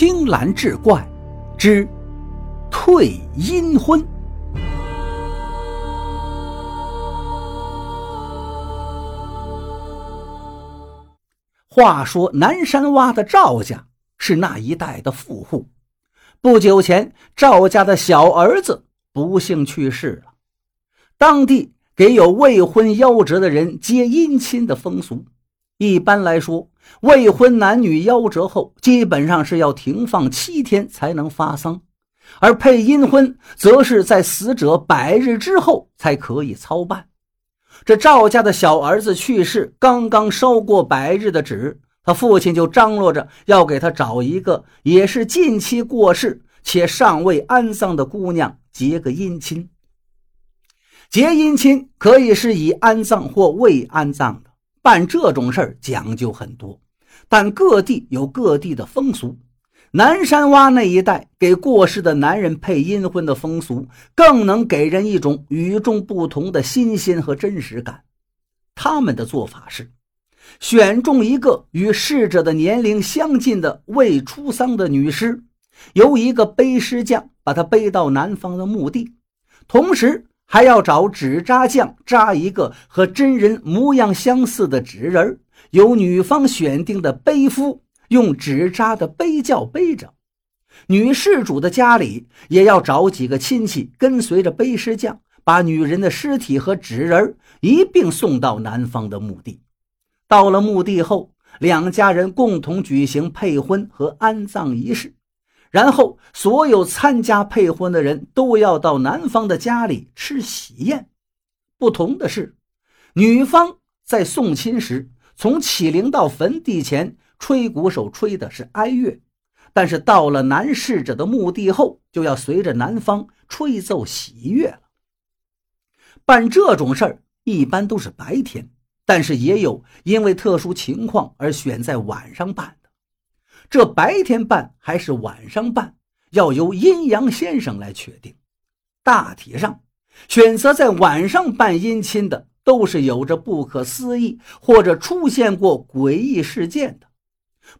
青蓝志怪之退阴婚。话说南山洼的赵家是那一带的富户，不久前赵家的小儿子不幸去世了，当地给有未婚夭折的人接姻亲的风俗。一般来说，未婚男女夭折后，基本上是要停放七天才能发丧，而配阴婚则是在死者百日之后才可以操办。这赵家的小儿子去世，刚刚烧过百日的纸，他父亲就张罗着要给他找一个也是近期过世且尚未安葬的姑娘结个姻亲。结姻亲可以是已安葬或未安葬的。办这种事儿讲究很多，但各地有各地的风俗。南山洼那一带给过世的男人配阴婚的风俗，更能给人一种与众不同的新鲜和真实感。他们的做法是，选中一个与逝者的年龄相近的未出丧的女尸，由一个背尸匠把她背到男方的墓地，同时。还要找纸扎匠扎一个和真人模样相似的纸人由女方选定的背夫用纸扎的背轿背着。女事主的家里也要找几个亲戚跟随着背尸匠，把女人的尸体和纸人一并送到男方的墓地。到了墓地后，两家人共同举行配婚和安葬仪式。然后，所有参加配婚的人都要到男方的家里吃喜宴。不同的是，女方在送亲时，从起灵到坟地前吹鼓手吹的是哀乐，但是到了男逝者的墓地后，就要随着男方吹奏喜乐了。办这种事儿一般都是白天，但是也有因为特殊情况而选在晚上办。这白天办还是晚上办，要由阴阳先生来确定。大体上，选择在晚上办姻亲的，都是有着不可思议或者出现过诡异事件的。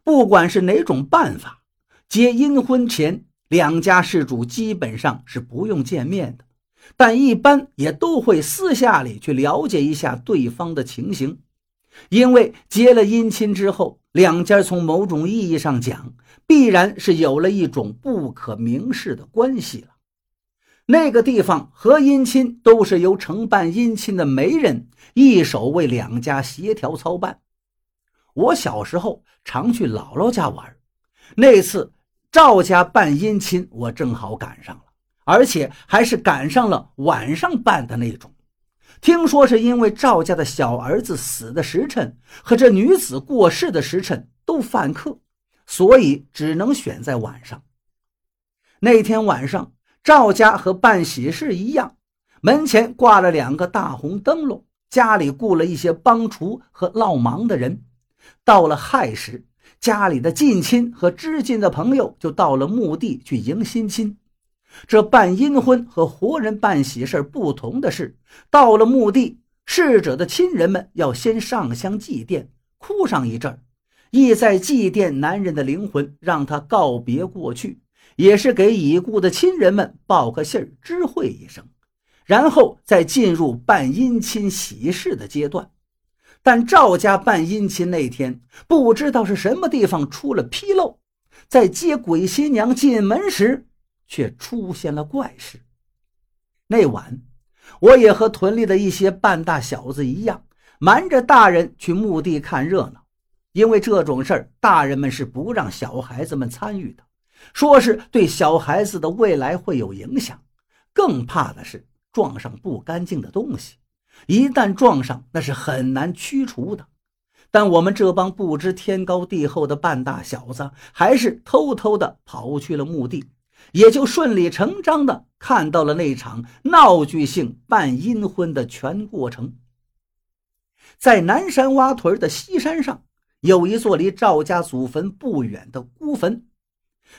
不管是哪种办法，结阴婚前，两家事主基本上是不用见面的，但一般也都会私下里去了解一下对方的情形。因为结了姻亲之后，两家从某种意义上讲，必然是有了一种不可明示的关系了。那个地方和姻亲都是由承办姻亲的媒人一手为两家协调操办。我小时候常去姥姥家玩，那次赵家办姻亲，我正好赶上了，而且还是赶上了晚上办的那种。听说是因为赵家的小儿子死的时辰和这女子过世的时辰都犯克，所以只能选在晚上。那天晚上，赵家和办喜事一样，门前挂了两个大红灯笼，家里雇了一些帮厨和烙忙的人。到了亥时，家里的近亲和知近的朋友就到了墓地去迎新亲。这办阴婚和活人办喜事不同的是，到了墓地，逝者的亲人们要先上香祭奠，哭上一阵儿意在祭奠男人的灵魂，让他告别过去，也是给已故的亲人们报个信儿，知会一声，然后再进入办姻亲喜事的阶段。但赵家办姻亲那天，不知道是什么地方出了纰漏，在接鬼新娘进门时。却出现了怪事。那晚，我也和屯里的一些半大小子一样，瞒着大人去墓地看热闹。因为这种事儿，大人们是不让小孩子们参与的，说是对小孩子的未来会有影响。更怕的是撞上不干净的东西，一旦撞上，那是很难驱除的。但我们这帮不知天高地厚的半大小子，还是偷偷的跑去了墓地。也就顺理成章地看到了那场闹剧性办阴婚的全过程。在南山洼屯的西山上，有一座离赵家祖坟不远的孤坟，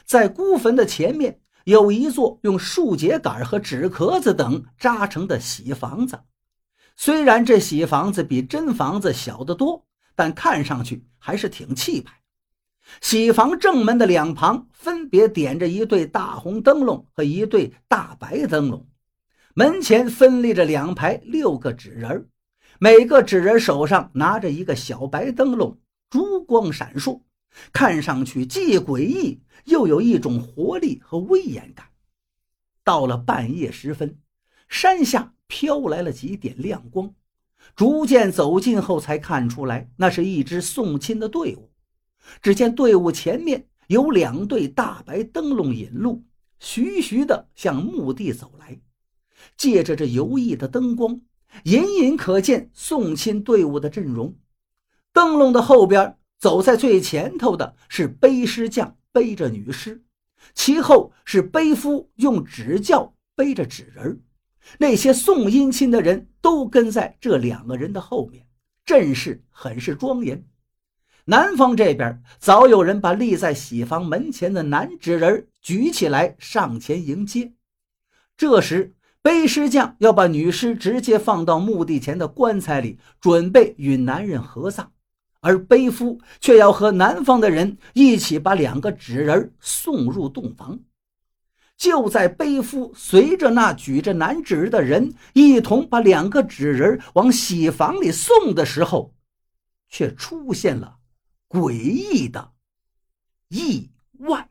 在孤坟的前面有一座用树秸秆和纸壳子等扎成的喜房子。虽然这喜房子比真房子小得多，但看上去还是挺气派。喜房正门的两旁分别点着一对大红灯笼和一对大白灯笼，门前分立着两排六个纸人，每个纸人手上拿着一个小白灯笼，烛光闪烁，看上去既诡异又有一种活力和威严感。到了半夜时分，山下飘来了几点亮光，逐渐走近后才看出来，那是一支送亲的队伍。只见队伍前面有两对大白灯笼引路，徐徐地向墓地走来。借着这游曳的灯光，隐隐可见送亲队伍的阵容。灯笼的后边，走在最前头的是背尸匠背着女尸，其后是背夫用纸轿背着纸人那些送姻亲的人都跟在这两个人的后面，阵势很是庄严。南方这边早有人把立在喜房门前的男纸人举起来上前迎接。这时，背尸匠要把女尸直接放到墓地前的棺材里，准备与男人合葬，而背夫却要和南方的人一起把两个纸人送入洞房。就在背夫随着那举着男纸的人一同把两个纸人往喜房里送的时候，却出现了。诡异的意外。